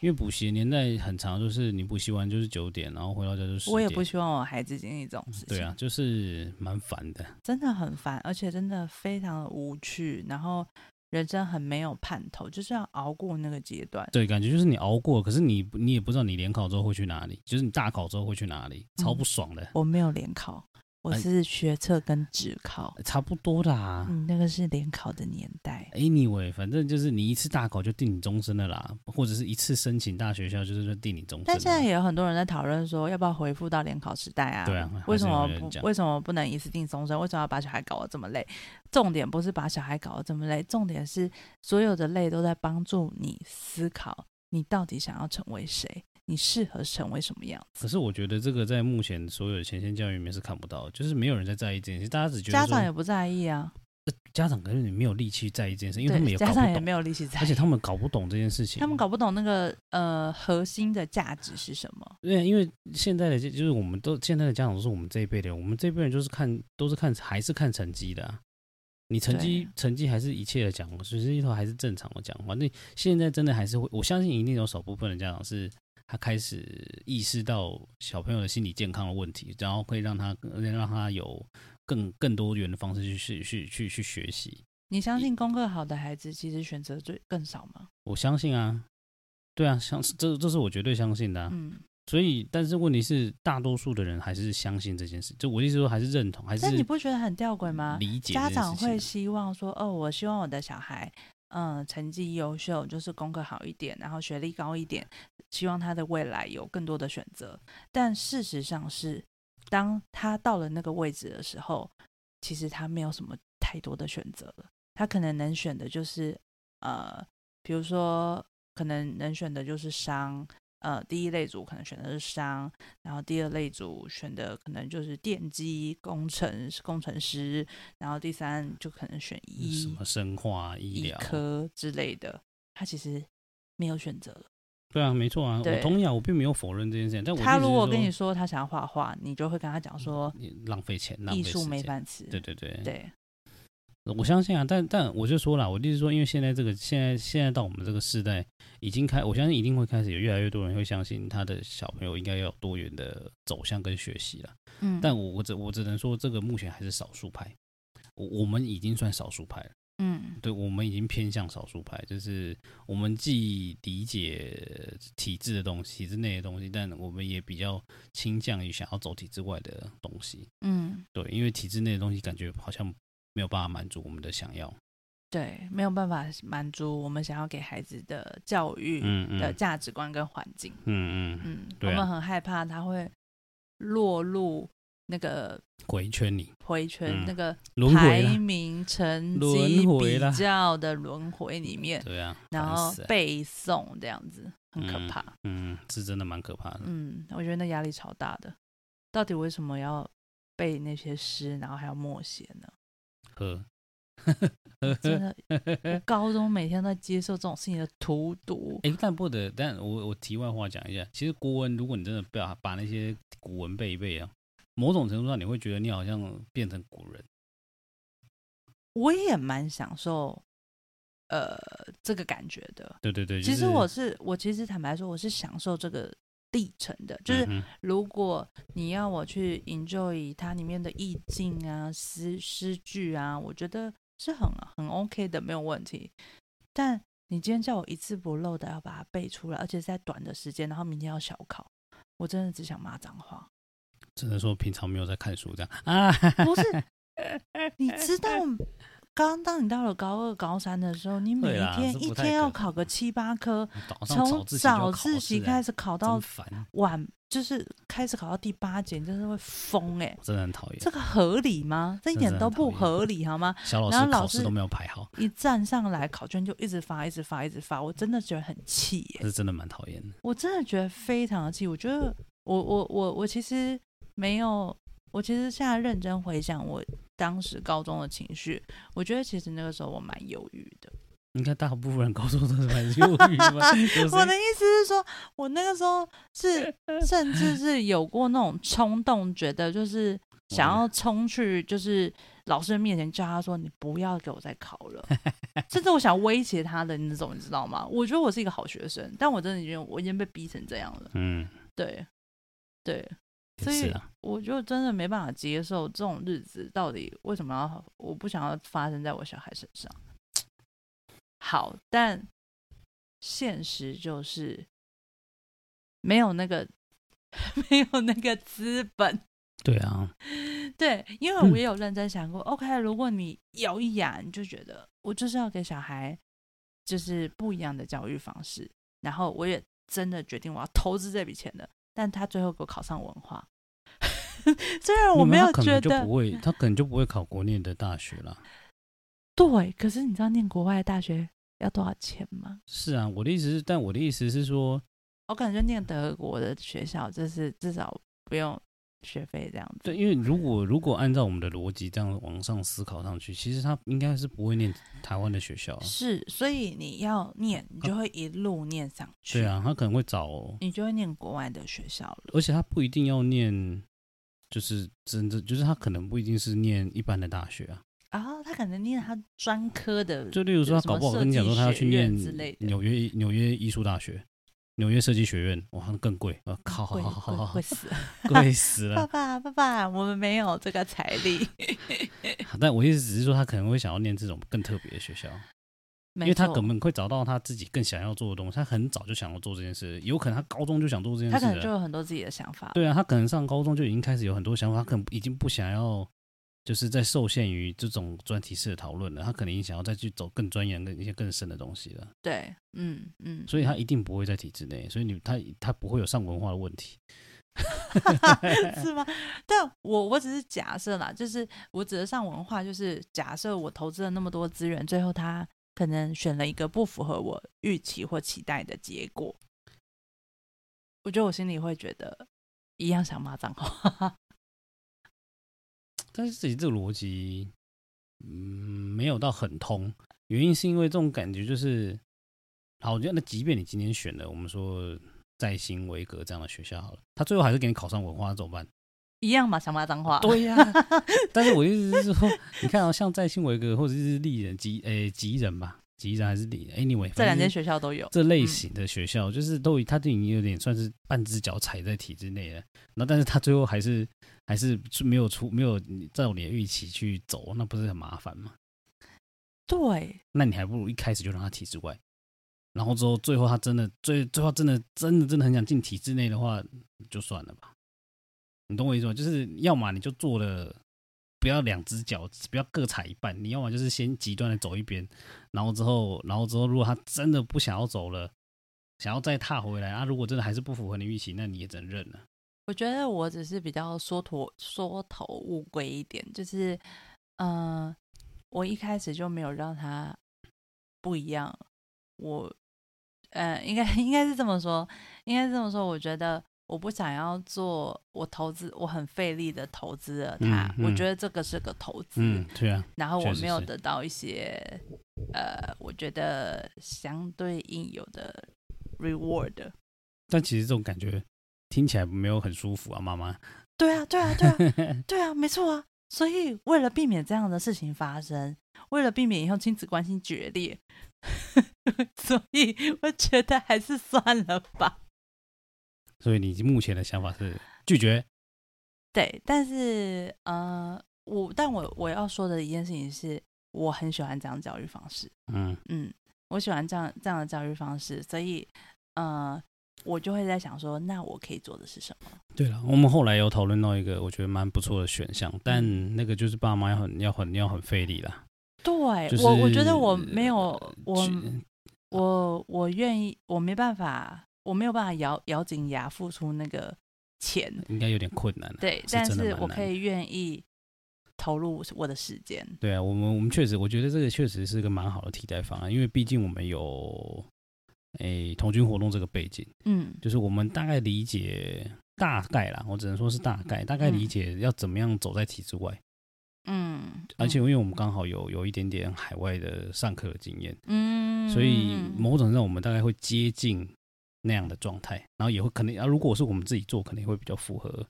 因为补习年代很长，就是你补习完就是九点，然后回到家就是。我也不希望我孩子经历这种事情。对啊，就是蛮烦的，真的很烦，而且真的非常的无趣，然后人生很没有盼头，就是要熬过那个阶段。对，感觉就是你熬过，可是你你也不知道你联考之后会去哪里，就是你大考之后会去哪里，超不爽的。嗯，我没有联考。我是学测跟指考，差不多的啊。嗯，那个是联考的年代。Anyway，反正就是你一次大考就定你终身的啦，或者是一次申请大学校就是说定你终身。但现在也有很多人在讨论说，要不要回复到联考时代啊？对啊，为什么不？为什么不能一次定终身？为什么要把小孩搞得这么累？重点不是把小孩搞得这么累，重点是所有的累都在帮助你思考，你到底想要成为谁。你适合成为什么样子？可是我觉得这个在目前所有的前线教育里面是看不到，就是没有人在在意这件事，大家只觉得家长也不在意啊。家长可能也没有力气在意这件事，因为他们也家长也没有力气在意，而且他们搞不懂这件事情，他们搞不懂那个呃核心的价值是什么。对，因为现在的就是我们都现在的家长都是我们这一辈的人，我们这一辈人就是看都是看还是看成绩的啊。你成绩成绩还是一切的讲，其实里头还是正常的讲。反正现在真的还是会，我相信一定有少部分的家长是。他开始意识到小朋友的心理健康的问题，然后可以让他让他有更更多元的方式去去去去去学习。你相信功课好的孩子其实选择最更少吗？我相信啊，对啊，相这这是我绝对相信的啊。嗯，所以但是问题是，大多数的人还是相信这件事。就我意思说，还是认同，还是？但你不觉得很吊诡吗？理解家长会希望说，哦，我希望我的小孩。嗯，成绩优秀，就是功课好一点，然后学历高一点，希望他的未来有更多的选择。但事实上是，当他到了那个位置的时候，其实他没有什么太多的选择了。他可能能选的就是，呃，比如说，可能能选的就是商。呃，第一类组可能选的是商，然后第二类组选的可能就是电机工程工程师，然后第三就可能选医什么生化医疗科之类的。他其实没有选择了。对啊，没错啊，我同意啊，我并没有否认这件事情。但他如果跟你说他想要画画，你就会跟他讲说，你浪费钱，艺术没饭吃。对对对对。我相信啊，但但我就说了，我就是说，因为现在这个现在现在到我们这个时代，已经开，我相信一定会开始有越来越多人会相信他的小朋友应该要有多元的走向跟学习了。嗯，但我我只我只能说，这个目前还是少数派，我我们已经算少数派了。嗯，对，我们已经偏向少数派，就是我们既理解体制的东西、体制内的东西，但我们也比较倾向于想要走体制外的东西。嗯，对，因为体制内的东西感觉好像没有办法满足我们的想要，对，没有办法满足我们想要给孩子的教育的价值观跟环境。嗯嗯嗯，我们很害怕他会落入。那个回圈里，回圈、嗯、那个排名成绩比较的轮回里面，对啊，然后背诵这样子很可怕，嗯，是真的蛮可怕的，嗯，我觉得那压力超大的，到底为什么要背那些诗，然后还要默写呢？呵，真的，我高中每天都在接受这种事情的荼毒，哎、欸，但不得，但我我题外话讲一下，其实国文，如果你真的不要把那些古文背一背啊。某种程度上，你会觉得你好像变成古人。我也蛮享受，呃，这个感觉的。对对对，其实我是我，其实坦白说，我是享受这个历程的。就是如果你要我去 enjoy 它里面的意境啊、诗诗句啊，我觉得是很很 OK 的，没有问题。但你今天叫我一字不漏的要把它背出来，而且在短的时间，然后明天要小考，我真的只想骂脏话。只能说平常没有在看书这样啊，不是？你知道，刚当你到了高二、高三的时候，你每一天一天要考个七八科，从早自习开始考到晚，就是开始考到第八节，你真的会疯哎！真的很讨厌，这个合理吗？这一点都不合理好吗？小老师考试都没有排好，一站上来考卷就一直发，一直发，一直发，我真的觉得很气耶！是真的蛮讨厌的，我真的觉得非常的气。我觉得我我我我其实。没有，我其实现在认真回想我当时高中的情绪，我觉得其实那个时候我蛮犹豫的。应该大部分人高中都是蛮犹豫的吧？我的意思是说，我那个时候是 甚至是有过那种冲动，觉得就是想要冲去，就是老师面前叫他说：“你不要给我再考了。”甚至我想威胁他的那种，你知道吗？我觉得我是一个好学生，但我真的觉得我已经被逼成这样了。嗯，对，对。所以我就真的没办法接受这种日子，到底为什么要？我不想要发生在我小孩身上。好，但现实就是没有那个 没有那个资本。对啊，对，因为我也有认真想过。嗯、OK，如果你咬一牙，你就觉得我就是要给小孩就是不一样的教育方式，然后我也真的决定我要投资这笔钱的。但他最后给我考上文化，虽然我没有觉得他不会，他可能就不会考国内的大学了。对，可是你知道念国外的大学要多少钱吗？是啊，我的意思是，但我的意思是说，我感觉念德国的学校，就是至少不用。学费这样子，对，因为如果如果按照我们的逻辑这样往上思考上去，其实他应该是不会念台湾的学校。是，所以你要念，你就会一路念上去。对啊，他可能会找，你就会念国外的学校了。而且他不一定要念，就是真正，就是他可能不一定是念一般的大学啊。啊，他可能念他专科的，就例如说，他搞不好跟你讲说，他要去念纽约纽约艺术大学。纽约设计学院，哇，那更贵！我靠，好好好，贵死了，贵死了！爸爸，爸爸，我们没有这个财力。但我意思只是说，他可能会想要念这种更特别的学校，因为他根本会找到他自己更想要做的东西。他很早就想要做这件事，有可能他高中就想做这件事，他可能就有很多自己的想法。对啊，他可能上高中就已经开始有很多想法，他可能已经不想要。就是在受限于这种专题式的讨论了，他可能想要再去走更钻研的一些更深的东西了。对，嗯嗯，所以他一定不会在体制内，所以你他他不会有上文化的问题，是吗？但我我只是假设啦，就是我指的上文化，就是假设我投资了那么多资源，最后他可能选了一个不符合我预期或期待的结果，我觉得我心里会觉得一样想骂脏话。但是自己这个逻辑，嗯，没有到很通。原因是因为这种感觉就是，好，我觉得那即便你今天选了我们说在新维格这样的学校好了，他最后还是给你考上文化，怎么办？一样嘛，想骂脏话。对呀、啊，但是我意思是说，你看到、哦、像在新维格或者是丽人吉诶吉人吧，吉人还是丽人，anyway，这两间学校都有这类型的学校，就是都他对你有点算是半只脚踩在体制内了。那但是他最后还是还是没有出没有照你的预期去走，那不是很麻烦吗？对，那你还不如一开始就让他体制外。然后之后，最后他真的最最后真的真的真的很想进体制内的话，就算了吧。你懂我意思吗？就是要么你就做了，不要两只脚，不要各踩一半。你要么就是先极端的走一边，然后之后，然后之后，如果他真的不想要走了，想要再踏回来啊，如果真的还是不符合你预期，那你也只能认了。我觉得我只是比较缩头缩头乌龟一点，就是嗯、我一开始就没有让他不一样，我。嗯，应该应该是这么说，应该是这么说。我觉得我不想要做我投资，我很费力的投资了它。嗯嗯、我觉得这个是个投资，嗯，对啊。然后我没有得到一些，呃，我觉得相对应有的 reward。但其实这种感觉听起来没有很舒服啊，妈妈。对啊，对啊，对啊，对啊，没错啊。所以为了避免这样的事情发生，为了避免以后亲子关系决裂。所以我觉得还是算了吧。所以你目前的想法是拒绝？对，但是呃，我但我我要说的一件事情是，我很喜欢这样的教育方式。嗯嗯，我喜欢这样这样的教育方式，所以呃，我就会在想说，那我可以做的是什么？对了，我们后来有讨论到一个我觉得蛮不错的选项，但那个就是爸妈要很要很要很费力啦。对、就是、我，我觉得我没有我我我愿意，我没办法，我没有办法咬咬紧牙付出那个钱，应该有点困难。对，是但是我可以愿意投入我的时间。对啊，我们我们确实，我觉得这个确实是个蛮好的替代方案，因为毕竟我们有诶童军活动这个背景，嗯，就是我们大概理解大概啦，我只能说是大概大概理解要怎么样走在体制外。嗯，而且因为我们刚好有有一点点海外的上课的经验，嗯，所以某种上我们大概会接近那样的状态，然后也会可能啊，如果是我们自己做，可能会比较符合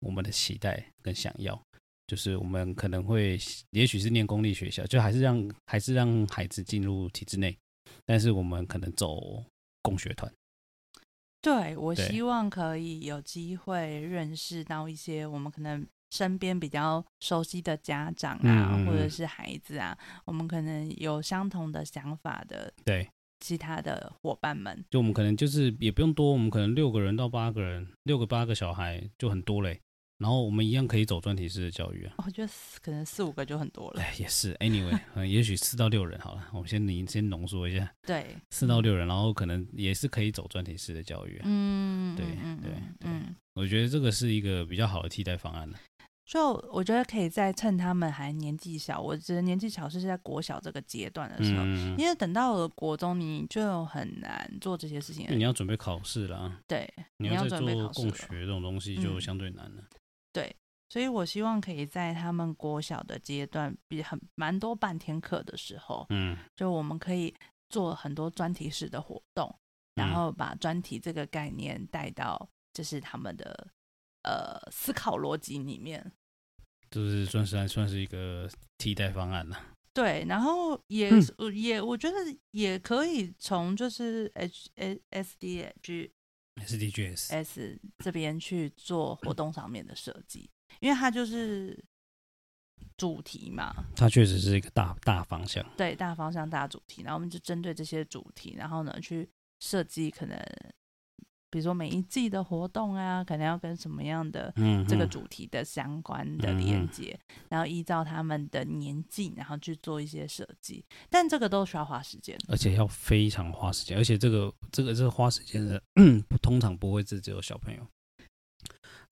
我们的期待跟想要，就是我们可能会也许是念公立学校，就还是让还是让孩子进入体制内，但是我们可能走共学团。对，我希望可以有机会认识到一些我们可能。身边比较熟悉的家长啊，嗯、或者是孩子啊，我们可能有相同的想法的，对其他的伙伴们，就我们可能就是也不用多，我们可能六个人到八个人，六个八个小孩就很多嘞。然后我们一样可以走专题式的教育啊。我觉得可能四五个就很多了。哎，也是。Anyway，嗯，也许四到六人好了，我们先你先浓缩一下。对，四到六人，然后可能也是可以走专题式的教育啊。嗯，对对对，嗯，我觉得这个是一个比较好的替代方案呢。就我觉得可以再趁他们还年纪小，我觉得年纪小是在国小这个阶段的时候，嗯、因为等到了国中，你就很难做这些事情。你要准备考试了，对，你要再做共学这种东西就相对难了。嗯、对，所以我希望可以在他们国小的阶段，比很蛮多半天课的时候，嗯，就我们可以做很多专题式的活动，然后把专题这个概念带到就是他们的。呃，思考逻辑里面，就是算是还算是一个替代方案了。对，然后也、嗯、也，我觉得也可以从就是 H S D G S D G S S 这边去做活动上面的设计，因为它就是主题嘛。它确实是一个大大方向，对，大方向大主题，然后我们就针对这些主题，然后呢去设计可能。比如说每一季的活动啊，可能要跟什么样的这个主题的相关的连接，嗯、然后依照他们的年纪，然后去做一些设计。但这个都需要花时间，而且要非常花时间，而且这个这个这个花时间的，不通常不会是只有小朋友，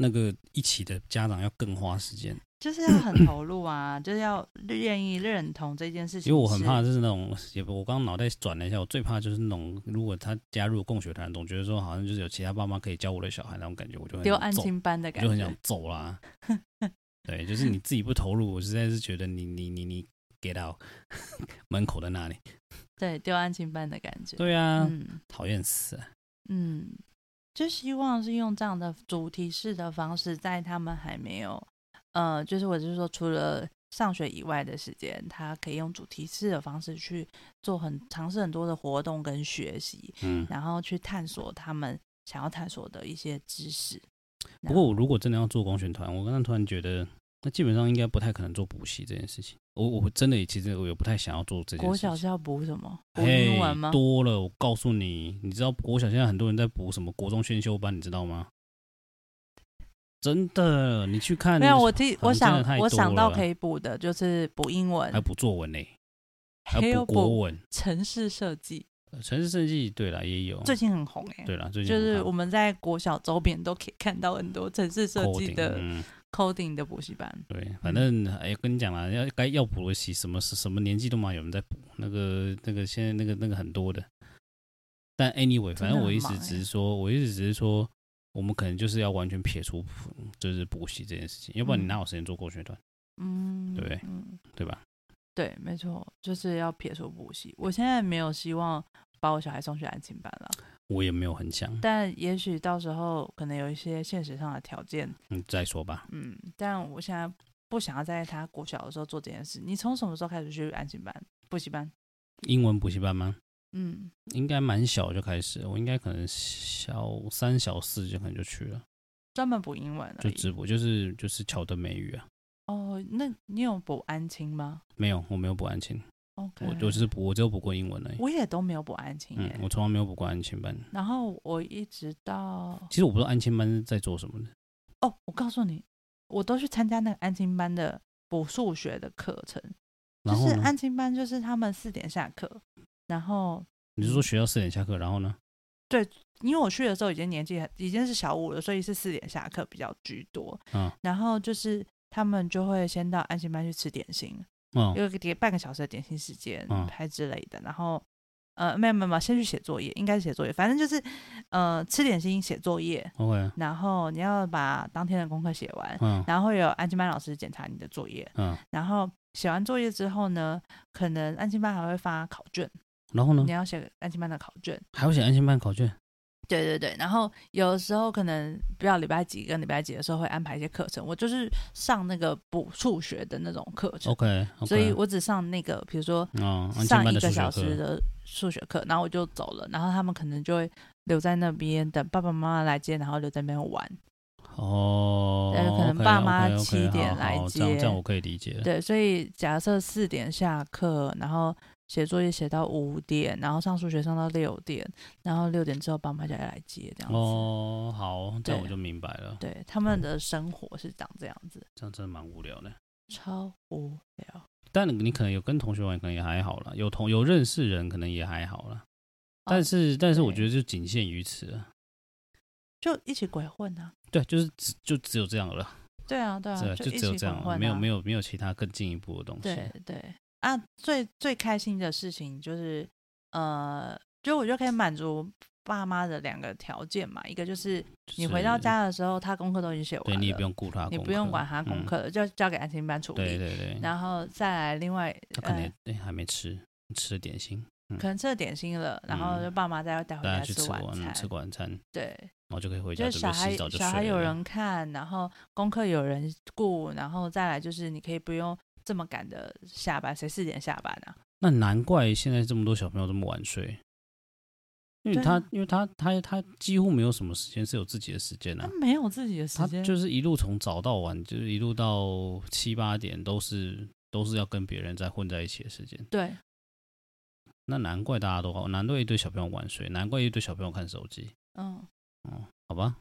那个一起的家长要更花时间。就是要很投入啊，就是要愿意认同这件事情。因为我很怕就是那种，也不，我刚刚脑袋转了一下，我最怕就是那种，如果他加入共学团，总觉得说好像就是有其他爸妈可以教我的小孩那种感觉，我就很丢安亲班的感觉，就很想走啦。对，就是你自己不投入，我实在是觉得你你你你 get out 门口的那里。对，丢安亲班的感觉。对啊，讨厌、嗯、死。嗯，就希望是用这样的主题式的方式，在他们还没有，呃，就是我就是说，除了上学以外的时间，他可以用主题式的方式去做很尝试很多的活动跟学习，嗯，然后去探索他们想要探索的一些知识。不过，我如果真的要做公选团，我刚刚突然觉得，那基本上应该不太可能做补习这件事情。我我真的其实我也不太想要做这件事情。国小是要补什么？补英文吗？多了，我告诉你，你知道国小现在很多人在补什么国中选修班，你知道吗？真的，你去看。没有，我听我想我想到可以补的就是补英文，还补作文呢，还补国文、城市设计。城市设计对了，也有，最近很红哎。对了，最近就是我们在国小周边都可以看到很多城市设计的 coding 的补习班。对，反正哎，跟你讲了，要该要补的习，什么是什么年纪都嘛有人在补。那个那个现在那个那个很多的。但 anyway，反正我意思只是说，我意思只是说，我们可能就是要完全撇除就是补习这件事情，要不然你哪有时间做过学段？嗯，对不对？嗯，对吧？对，没错，就是要撇除补习。我现在没有希望把我小孩送去安亲班了，我也没有很想。但也许到时候可能有一些现实上的条件，嗯，再说吧。嗯，但我现在不想要在他国小的时候做这件事。你从什么时候开始去安心班、补习班？英文补习班吗？嗯，应该蛮小就开始，我应该可能小三、小四就可能就去了，专门补英文，就只补就是就是巧的美语啊。哦，那你有补安亲吗？没有，我没有补安亲。OK，我就是补，我只有补过英文而已。我也都没有补安亲，嗯，我从来没有补过安亲班。然后我一直到……其实我不知道安亲班是在做什么的。哦，我告诉你，我都去参加那个安亲班的补数学的课程。就是安亲班，就是他们四点下课，然后你是说学校四点下课，然后呢？对，因为我去的时候已经年纪已经是小五了，所以是四点下课比较居多。嗯，然后就是。他们就会先到安心班去吃点心，有个点半个小时的点心时间，还之类的。然后，呃，没有没有没有，先去写作业，应该是写作业，反正就是，呃，吃点心写作业。OK。然后你要把当天的功课写完，嗯然后会有安静班老师检查你的作业。嗯。然后写完作业之后呢，可能安静班还会发考卷。然后呢？你要写安心班的考卷。还要写安心班考卷。对对对，然后有的时候可能不知道礼拜几跟礼拜几的时候会安排一些课程，我就是上那个补数学的那种课程。OK，, okay. 所以我只上那个，比如说上一个小时的数学课，然后我就走了，然后他们可能就会留在那边等爸爸妈妈来接，然后留在那边玩。哦，可能爸妈七点来接，这样这样我可以理解。对，所以假设四点下课，然后。写作业写到五点，然后上数学上到六点，然后六点之后爸妈就来接这样子。哦，好，这样我就明白了。对，他们的生活是长这样子，这样真的蛮无聊的，超无聊。但你可能有跟同学玩，可能也还好了；有同有认识人，可能也还好了。但是，哦、但是我觉得就仅限于此了，就一起鬼混啊。对，就是只就只有这样了。对啊，对啊，就只有这样，没有没有没有其他更进一步的东西。对对。啊，最最开心的事情就是，呃，就我就可以满足爸妈的两个条件嘛，一个就是你回到家的时候，他功课都已经写完了，对，你也不用顾他，你不用管他功课，就交给安心班处理。对对对。然后再来另外，他可能哎还没吃，吃了点心，可能吃了点心了，然后就爸妈再带回家吃晚餐，吃晚餐。对，然后就可以回家，就小孩小孩有人看，然后功课有人顾，然后再来就是你可以不用。这么赶的下班，谁四点下班啊？那难怪现在这么多小朋友这么晚睡，因为他，啊、因为他，他，他几乎没有什么时间是有自己的时间啊。他没有自己的时间，他就是一路从早到晚，就是一路到七八点，都是都是要跟别人在混在一起的时间。对，那难怪大家都好，难怪一堆小朋友晚睡，难怪一堆小朋友看手机。嗯，哦，好吧，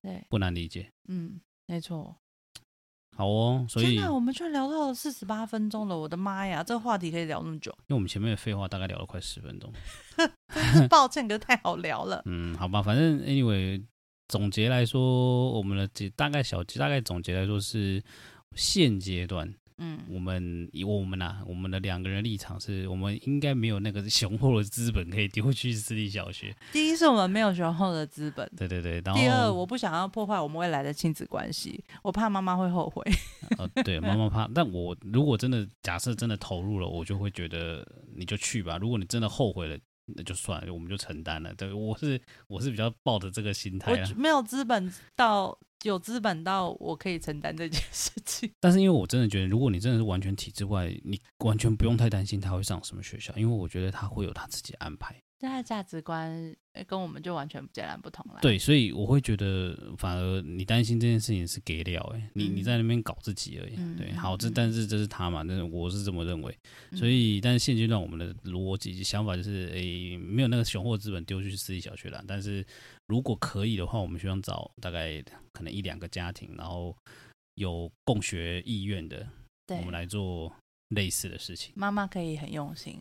对，不难理解。嗯，没错。好哦，所以那我们居然聊到了四十八分钟了，我的妈呀，这个话题可以聊那么久？因为我们前面的废话大概聊了快十分钟，真是抱歉，可是太好聊了。嗯，好吧，反正 anyway，总结来说，我们的大概小大概总结来说是现阶段。嗯，我们以我们呐、啊，我们的两个人立场是，我们应该没有那个雄厚的资本可以丢去私立小学。第一是我们没有雄厚的资本，对对对。然后第二，我不想要破坏我们未来的亲子关系，我怕妈妈会后悔。呃，对，妈妈怕。但我如果真的假设真的投入了，我就会觉得你就去吧。如果你真的后悔了，那就算了，我们就承担了。对，我是我是比较抱着这个心态啊，我没有资本到有资本到我可以承担这件事情。但是因为我真的觉得，如果你真的是完全体制外，你完全不用太担心他会上什么学校，因为我觉得他会有他自己安排。他的价值观跟我们就完全截然不同了。对，所以我会觉得，反而你担心这件事情是给了哎，你你在那边搞自己而已。嗯、对，好，这但是这是他嘛，但是我是这么认为。所以，但是现阶段我们的逻辑想法就是，哎，没有那个雄厚资本丢去私立小学了。但是如果可以的话，我们希望找大概可能一两个家庭，然后有共学意愿的，我们来做类似的事情。妈妈可以很用心。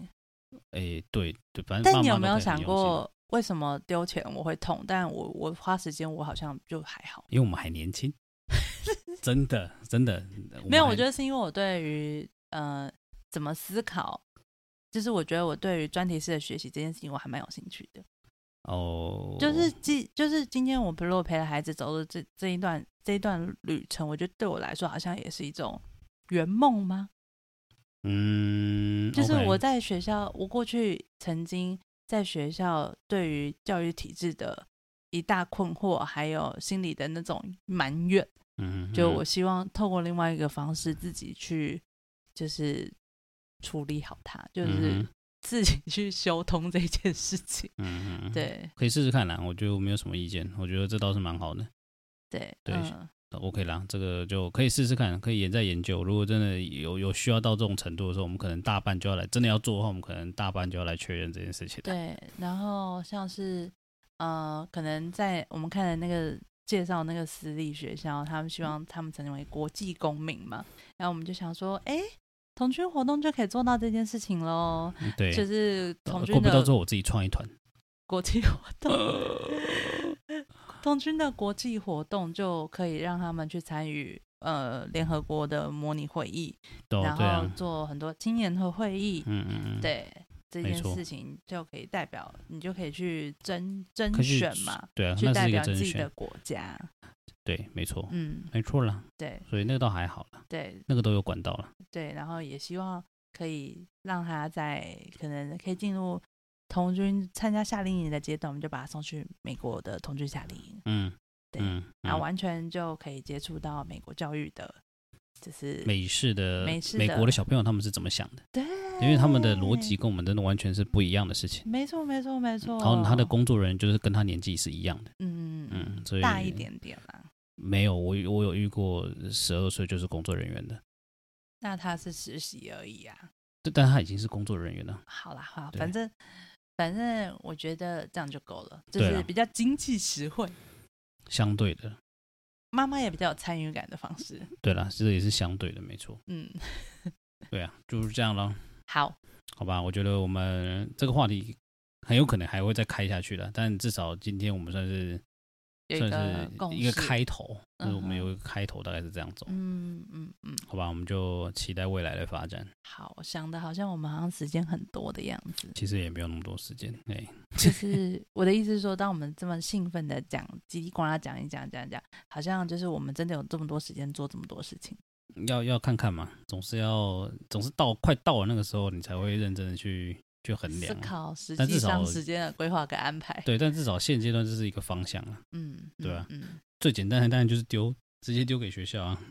哎、欸，对对，反正。但你有没有想过，为什么丢钱我会痛？但我我花时间，我好像就还好。因为我们还年轻，真的真的。没有，我觉得是因为我对于呃怎么思考，就是我觉得我对于专题式的学习这件事情，我还蛮有兴趣的。哦，就是今就是今天我如果陪了孩子走的这这一段这一段旅程，我觉得对我来说好像也是一种圆梦吗？嗯，就是我在学校.我过去曾经在学校对于教育体制的一大困惑，还有心里的那种埋怨，嗯，就我希望透过另外一个方式自己去，就是处理好它，就是 自己去修通这件事情，嗯，对，可以试试看啦，我觉得我没有什么意见，我觉得这倒是蛮好的，对，对。嗯 OK 啦，这个就可以试试看，可以研在研究。如果真的有有需要到这种程度的时候，我们可能大半就要来，真的要做的话，我们可能大半就要来确认这件事情。对，然后像是呃，可能在我们看的那个介绍那个私立学校，他们希望他们成为国际公民嘛，然后我们就想说，哎，童军活动就可以做到这件事情喽。对，就是童军的。会不会到我自己创一团国际活动？童军的国际活动就可以让他们去参与呃联合国的模拟会议，然后做很多青年和会议。嗯嗯嗯，对这件事情就可以代表你就可以去甄甄选嘛，对啊，去代表自己的国家。对，没错，嗯，没错了。对，所以那个倒还好了。对，那个都有管道了。对，然后也希望可以让他在可能可以进入。童军参加夏令营的阶段，我们就把他送去美国的童军夏令营。嗯，对，嗯嗯、然后完全就可以接触到美国教育的，就是美式的美式美国的小朋友他们是怎么想的？对，因为他们的逻辑跟我们真的完全是不一样的事情。没错，没错，没错。然后他的工作人员就是跟他年纪是一样的。嗯嗯，所以大一点点啦。没有，我我有遇过十二岁就是工作人员的。那他是实习而已啊。对，但他已经是工作人员了。好啦，好，反正。反正我觉得这样就够了，就是比较经济实惠，相对的，妈妈也比较有参与感的方式。对啦，这个也是相对的，没错。嗯，对啊，就是这样咯。好，好吧，我觉得我们这个话题很有可能还会再开下去的，但至少今天我们算是。算是一个开头，就是我们有一个开头，大概是这样走。嗯嗯嗯，好吧，我们就期待未来的发展。好，想的好像我们好像时间很多的样子，其实也没有那么多时间。哎，就是我的意思是说，当我们这么兴奋的讲叽里呱啦讲一讲讲讲，好像就是我们真的有这么多时间做这么多事情。要要看看嘛，总是要总是到快到了那个时候，你才会认真的去。去衡量，思考实际上时间的规划跟安排。对，但至少现阶段这是一个方向了。嗯，对啊，嗯，最简单的当然就是丢，直接丢给学校啊。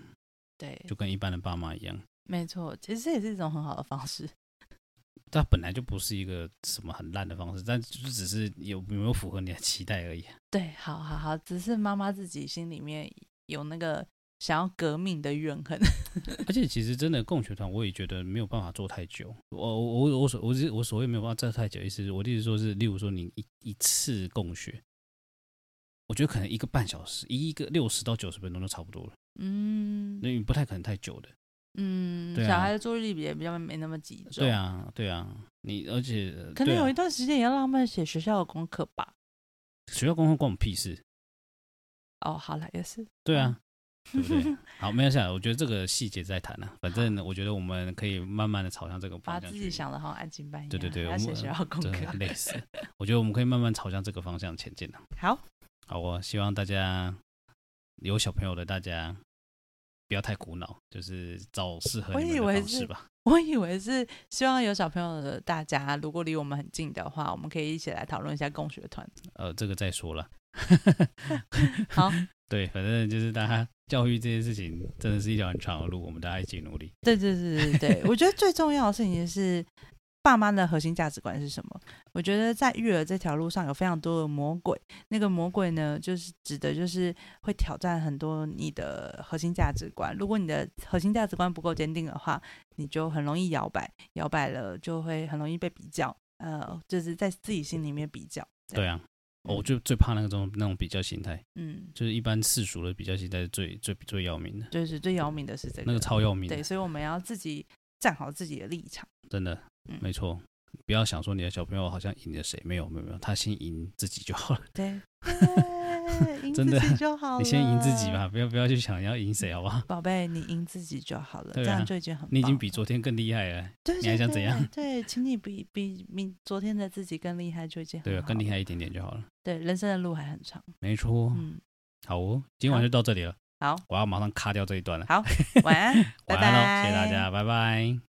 对，就跟一般的爸妈一样。没错，其实这也是一种很好的方式。它本来就不是一个什么很烂的方式，但就只是有有没有符合你的期待而已。对，好好好，只是妈妈自己心里面有那个。想要革命的怨恨，而且其实真的共学团，我也觉得没有办法做太久。我我我所我我所谓没有办法做太久，意思是我的意思说是，例如说你一一次共学，我觉得可能一个半小时，一个六十到九十分钟就差不多了。嗯，那你不太可能太久的。嗯，啊，小孩的注意力也比较没那么集中。对啊，对啊，你而且可能有一段时间也要让他们写学校的功课吧。学校功课关我们屁事。哦，好了，也是。对啊。对不对？好，没有想，我觉得这个细节再谈呢。反正我觉得我们可以慢慢的朝向这个方向。把自己想的好安静班一样。对对对，我们学校功课类似。我觉得我们可以慢慢朝向这个方向前进了。好，好，我希望大家有小朋友的大家不要太苦恼，就是找适合你们的方式吧。我以为是希望有小朋友的大家，如果离我们很近的话，我们可以一起来讨论一下共学团。呃，这个再说了。好，对，反正就是大家教育这件事情，真的是一条很长的路，我们大家一起努力。对对对对对，我觉得最重要的事情是。爸妈的核心价值观是什么？我觉得在育儿这条路上有非常多的魔鬼，那个魔鬼呢，就是指的就是会挑战很多你的核心价值观。如果你的核心价值观不够坚定的话，你就很容易摇摆，摇摆了就会很容易被比较，呃，就是在自己心里面比较。对啊，我就最怕那种那种比较心态，嗯，就是一般世俗的比较心态是最最最要命的，就是最要命的是这个，那个超要命。对，所以我们要自己站好自己的立场，真的。嗯、没错，不要想说你的小朋友好像赢了谁，没有没有没有，他先赢自己就好了。对，真的就好了。你先赢自己吧，不要不要去想要赢谁，好不好？宝贝，你赢自己就好了，啊、这样就已经很。你已经比昨天更厉害了，对对对，你还想怎样？对，请你比比比昨天的自己更厉害就已经。对，更厉害一点点就好了。对，人生的路还很长。没错，嗯，好哦，今晚就到这里了。好，我要马上卡掉这一段了。好，晚安，晚安喽，谢谢大家，拜拜。